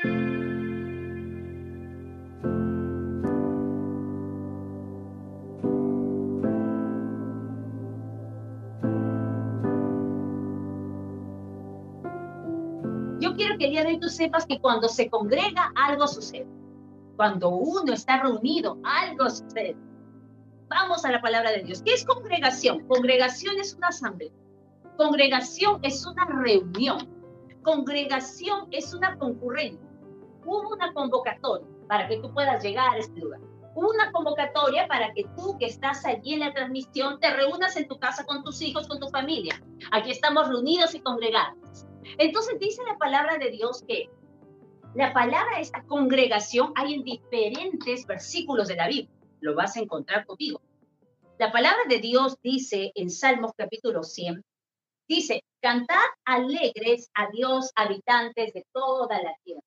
Yo quiero que el día de hoy tú sepas que cuando se congrega, algo sucede. Cuando uno está reunido, algo sucede. Vamos a la palabra de Dios. ¿Qué es congregación? Congregación es una asamblea. Congregación es una reunión. Congregación es una concurrencia. Hubo una convocatoria para que tú puedas llegar a este lugar. Hubo una convocatoria para que tú que estás allí en la transmisión te reúnas en tu casa con tus hijos, con tu familia. Aquí estamos reunidos y congregados. Entonces dice la palabra de Dios que la palabra esta congregación hay en diferentes versículos de la Biblia lo vas a encontrar contigo. La palabra de Dios dice en Salmos capítulo 100, dice, cantad alegres a Dios, habitantes de toda la tierra.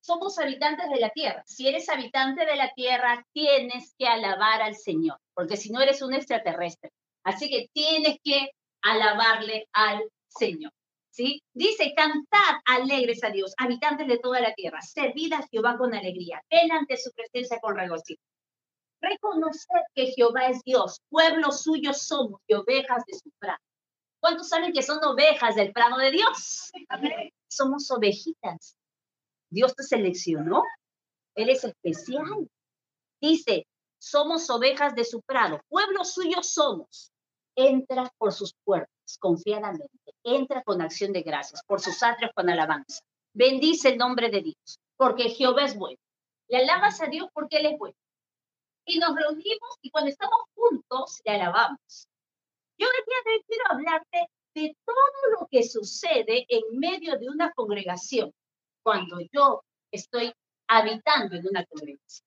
Somos habitantes de la tierra. Si eres habitante de la tierra, tienes que alabar al Señor, porque si no eres un extraterrestre. Así que tienes que alabarle al Señor. ¿Sí? Dice, cantad alegres a Dios, habitantes de toda la tierra, servid a Jehová con alegría, ven ante su presencia con regocijo. Reconocer que Jehová es Dios, pueblo suyo somos y ovejas de su prado. ¿Cuántos saben que son ovejas del prado de Dios? Somos ovejitas. Dios te seleccionó. Él es especial. Dice, somos ovejas de su prado, pueblo suyo somos. Entra por sus puertas confiadamente, entra con acción de gracias, por sus atrios con alabanza. Bendice el nombre de Dios, porque Jehová es bueno. Le alabas a Dios porque Él es bueno y nos reunimos y cuando estamos juntos le alabamos. Yo hoy quiero hablarte de todo lo que sucede en medio de una congregación cuando yo estoy habitando en una congregación.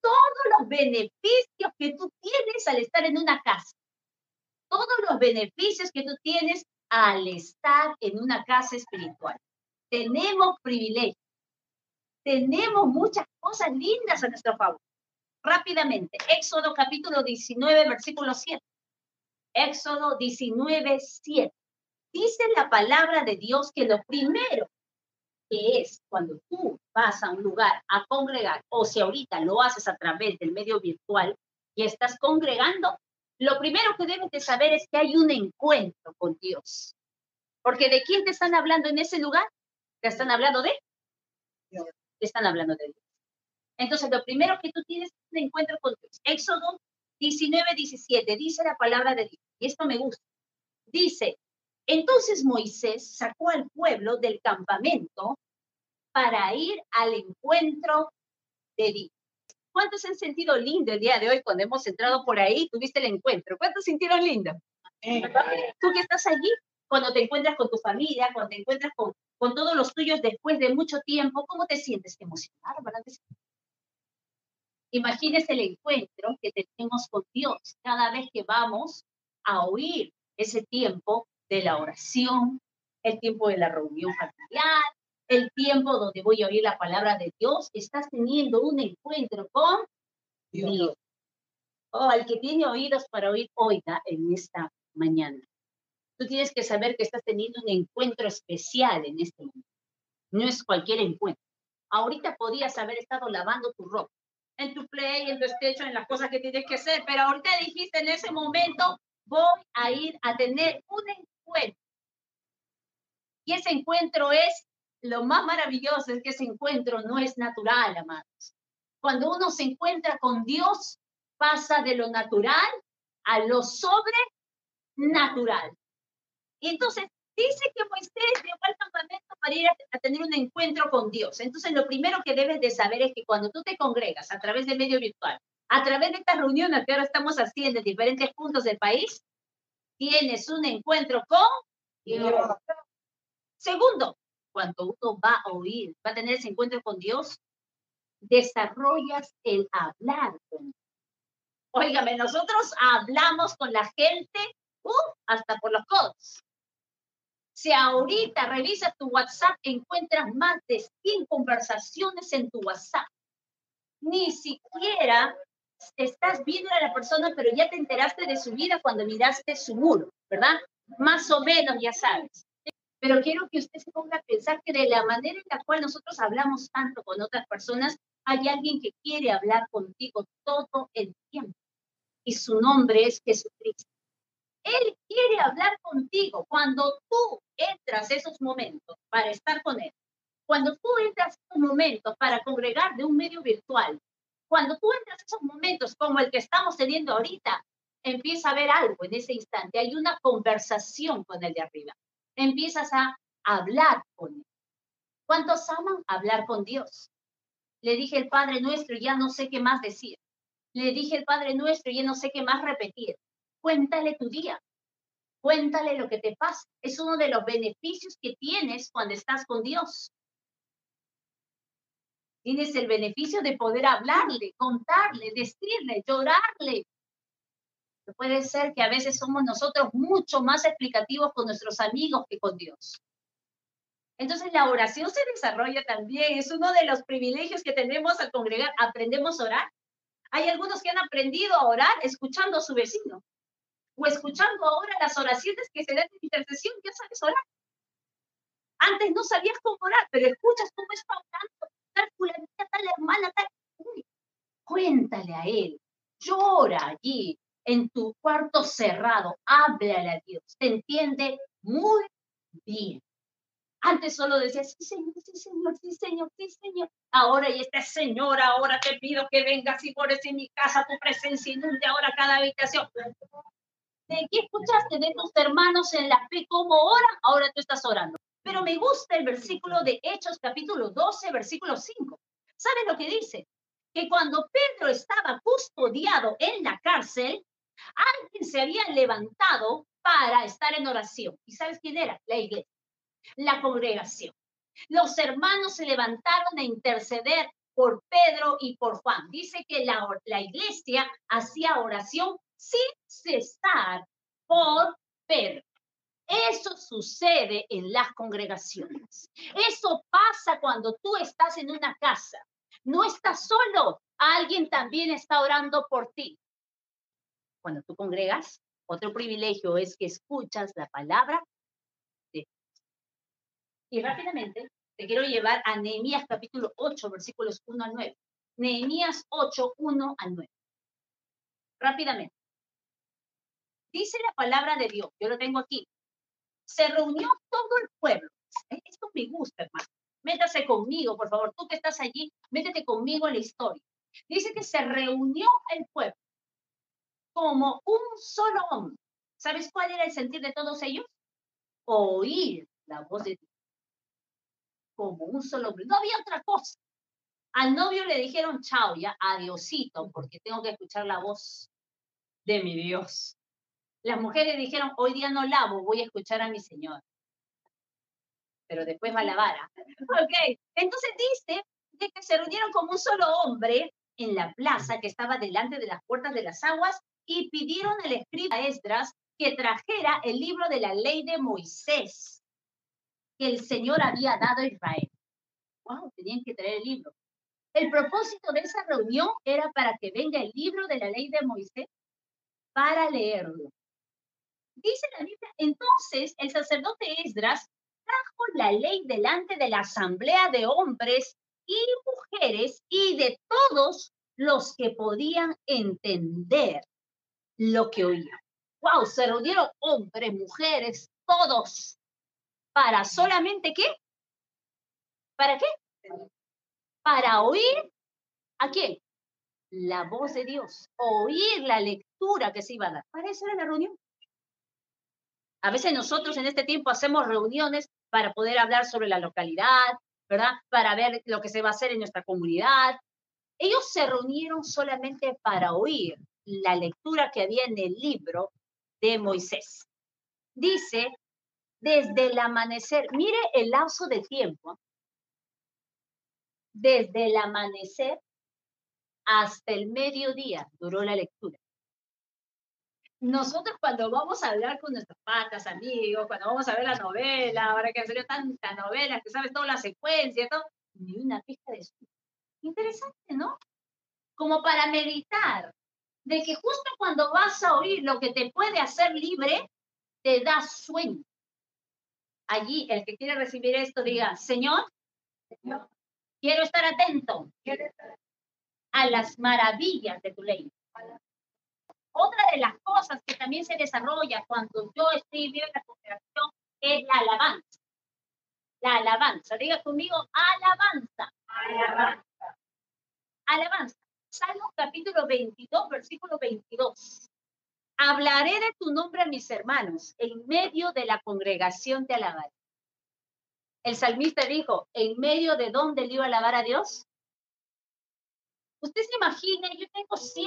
Todos los beneficios que tú tienes al estar en una casa, todos los beneficios que tú tienes al estar en una casa espiritual. Tenemos privilegios, tenemos muchas cosas lindas a nuestro favor rápidamente. Éxodo capítulo 19, versículo 7. Éxodo 19, 7. Dice la palabra de Dios que lo primero que es cuando tú vas a un lugar a congregar, o si ahorita lo haces a través del medio virtual y estás congregando, lo primero que debes de saber es que hay un encuentro con Dios. Porque ¿de quién te están hablando en ese lugar? ¿Te están hablando de? Te están hablando de Dios. Entonces, lo primero que tú tienes es un encuentro con Dios. Éxodo 19, 17, dice la palabra de Dios, y esto me gusta. Dice, entonces Moisés sacó al pueblo del campamento para ir al encuentro de Dios. ¿Cuántos han sentido lindo el día de hoy cuando hemos entrado por ahí? Tuviste el encuentro. ¿Cuántos sintieron lindo? Tú que estás allí, cuando te encuentras con tu familia, cuando te encuentras con, con todos los tuyos después de mucho tiempo, ¿cómo te sientes? Emocionado, ¿verdad? Imagínese el encuentro que tenemos con Dios cada vez que vamos a oír ese tiempo de la oración, el tiempo de la reunión familiar, el tiempo donde voy a oír la palabra de Dios. Estás teniendo un encuentro con Dios. Oh, al que tiene oídos para oír, oiga en esta mañana. Tú tienes que saber que estás teniendo un encuentro especial en este momento. No es cualquier encuentro. Ahorita podías haber estado lavando tu ropa en tu play, en tu estrecho, en las cosas que tienes que hacer, pero ahorita dijiste en ese momento, voy a ir a tener un encuentro. Y ese encuentro es, lo más maravilloso es que ese encuentro no es natural, amados. Cuando uno se encuentra con Dios, pasa de lo natural a lo sobrenatural. Y entonces dice que Moisés llegó al campamento para ir a, tener un encuentro con Dios. Entonces, lo primero que debes de saber es que cuando tú te congregas a través del medio virtual, a través de estas reuniones que ahora estamos haciendo en diferentes puntos del país, tienes un encuentro con Dios. Segundo, cuando uno va a oír, va a tener ese encuentro con Dios, desarrollas el hablar con. Óigame, nosotros hablamos con la gente uh, hasta por los codos. Si ahorita revisas tu WhatsApp, encuentras más de 100 conversaciones en tu WhatsApp. Ni siquiera estás viendo a la persona, pero ya te enteraste de su vida cuando miraste su muro, ¿verdad? Más o menos ya sabes. Pero quiero que usted se ponga a pensar que de la manera en la cual nosotros hablamos tanto con otras personas, hay alguien que quiere hablar contigo todo el tiempo. Y su nombre es Jesucristo. Él quiere hablar contigo cuando tú entras esos momentos para estar con Él. Cuando tú entras esos momentos para congregar de un medio virtual. Cuando tú entras esos momentos como el que estamos teniendo ahorita, empieza a ver algo en ese instante. Hay una conversación con el de arriba. Empiezas a hablar con él. ¿Cuántos aman hablar con Dios? Le dije el Padre nuestro y ya no sé qué más decir. Le dije el Padre nuestro y ya no sé qué más repetir. Cuéntale tu día. Cuéntale lo que te pasa. Es uno de los beneficios que tienes cuando estás con Dios. Tienes el beneficio de poder hablarle, contarle, decirle, llorarle. Puede ser que a veces somos nosotros mucho más explicativos con nuestros amigos que con Dios. Entonces la oración se desarrolla también, es uno de los privilegios que tenemos al congregar. Aprendemos a orar. Hay algunos que han aprendido a orar escuchando a su vecino o escuchando ahora las oraciones que se dan en intercesión, ya sabes orar. Antes no sabías cómo orar, pero escuchas cómo está cuéntale a él, llora allí en tu cuarto cerrado, háblale a Dios, te entiende muy bien. Antes solo decías, sí, señor, sí, señor, sí, señor, sí, señor. Ahora, y este señor, ahora te pido que vengas y por en mi casa, tu presencia inunde ahora cada habitación. ¿De qué escuchaste de tus hermanos en la fe cómo oran? Ahora tú estás orando. Pero me gusta el versículo de Hechos capítulo 12, versículo 5. ¿Sabes lo que dice? Que cuando Pedro estaba custodiado en la cárcel, alguien se había levantado para estar en oración. ¿Y sabes quién era? La iglesia, la congregación. Los hermanos se levantaron a interceder por Pedro y por Juan. Dice que la, la iglesia hacía oración sin cesar por Pedro. Eso sucede en las congregaciones. Eso pasa cuando tú estás en una casa. No estás solo. Alguien también está orando por ti. Cuando tú congregas, otro privilegio es que escuchas la palabra de Y rápidamente te quiero llevar a Nehemías capítulo 8, versículos 1 al 9. Nehemías 8, 1 al 9. Rápidamente. Dice la palabra de Dios, yo lo tengo aquí. Se reunió todo el pueblo. Esto me gusta, hermano. Métase conmigo, por favor. Tú que estás allí, métete conmigo en la historia. Dice que se reunió el pueblo como un solo hombre. ¿Sabes cuál era el sentir de todos ellos? Oír la voz de Dios. Como un solo hombre. No había otra cosa. Al novio le dijeron, chao, ya, adiosito, porque tengo que escuchar la voz de mi Dios. Las mujeres dijeron, hoy día no lavo, voy a escuchar a mi Señor. Pero después va a lavar. ¿ah? Ok, entonces dice de que se reunieron como un solo hombre en la plaza que estaba delante de las puertas de las aguas y pidieron al escriba Esdras que trajera el libro de la ley de Moisés que el Señor había dado a Israel. Wow, tenían que traer el libro. El propósito de esa reunión era para que venga el libro de la ley de Moisés para leerlo. Dice la Biblia, entonces el sacerdote Esdras trajo la ley delante de la asamblea de hombres y mujeres y de todos los que podían entender lo que oían. ¡Wow! Se reunieron hombres, mujeres, todos. ¿Para solamente qué? ¿Para qué? Para oír a quién? La voz de Dios. Oír la lectura que se iba a dar. Para eso era la reunión. A veces nosotros en este tiempo hacemos reuniones para poder hablar sobre la localidad, ¿verdad? Para ver lo que se va a hacer en nuestra comunidad. Ellos se reunieron solamente para oír la lectura que había en el libro de Moisés. Dice, desde el amanecer, mire el lapso de tiempo, desde el amanecer hasta el mediodía duró la lectura nosotros cuando vamos a hablar con nuestros patas, amigos, cuando vamos a ver la novela, ahora que han salido tantas novelas, que sabes toda la secuencia, todo, ni una pista de sueño. Interesante, ¿no? Como para meditar, de que justo cuando vas a oír lo que te puede hacer libre, te da sueño. allí, el que quiere recibir esto, diga, Señor, quiero estar atento a las maravillas de tu ley. Otra de las cosas que también se desarrolla cuando yo estoy viendo la congregación es la alabanza. La alabanza. Diga conmigo, alabanza. Alabanza. Alabanza. Salmo capítulo 22, versículo 22. Hablaré de tu nombre a mis hermanos, en medio de la congregación te alabaré. El salmista dijo, ¿en medio de dónde le iba a alabar a Dios? Usted se imagina, yo tengo siempre esta imagen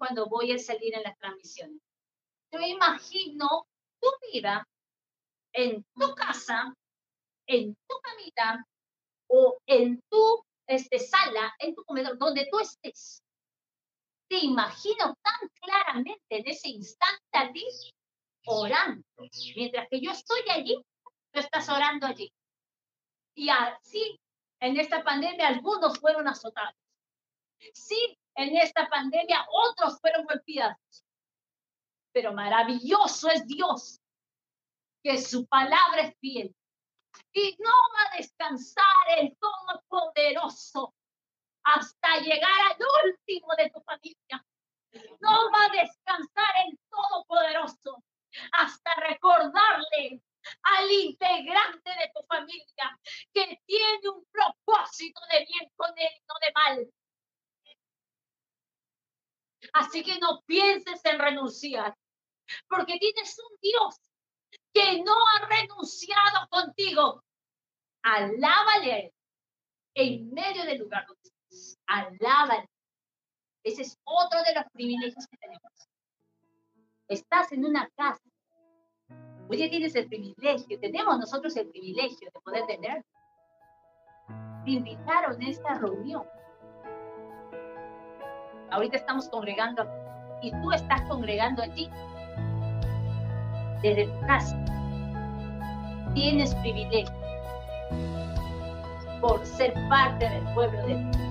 cuando voy a salir en las transmisiones. Yo imagino tu vida en tu casa, en tu camita o en tu este, sala, en tu comedor, donde tú estés te imagino tan claramente en ese instante allí orando. Mientras que yo estoy allí, tú estás orando allí. Y así, en esta pandemia, algunos fueron azotados. Sí, en esta pandemia, otros fueron golpeados. Pero maravilloso es Dios, que su palabra es fiel. Y no va a descansar el Todopoderoso hasta llegar al último de tu familia. No va a descansar el Todopoderoso hasta recordarle al integrante de tu familia que tiene un propósito de bien con él, no de mal. Así que no pienses en renunciar, porque tienes un Dios que no ha renunciado contigo. Alábale en medio del lugar donde alaban. Ese es otro de los privilegios que tenemos. Estás en una casa. Hoy tienes el privilegio, tenemos nosotros el privilegio de poder tener. Te invitaron a esta reunión. Ahorita estamos congregando y tú estás congregando allí desde tu casa. Tienes privilegio por ser parte del pueblo de Dios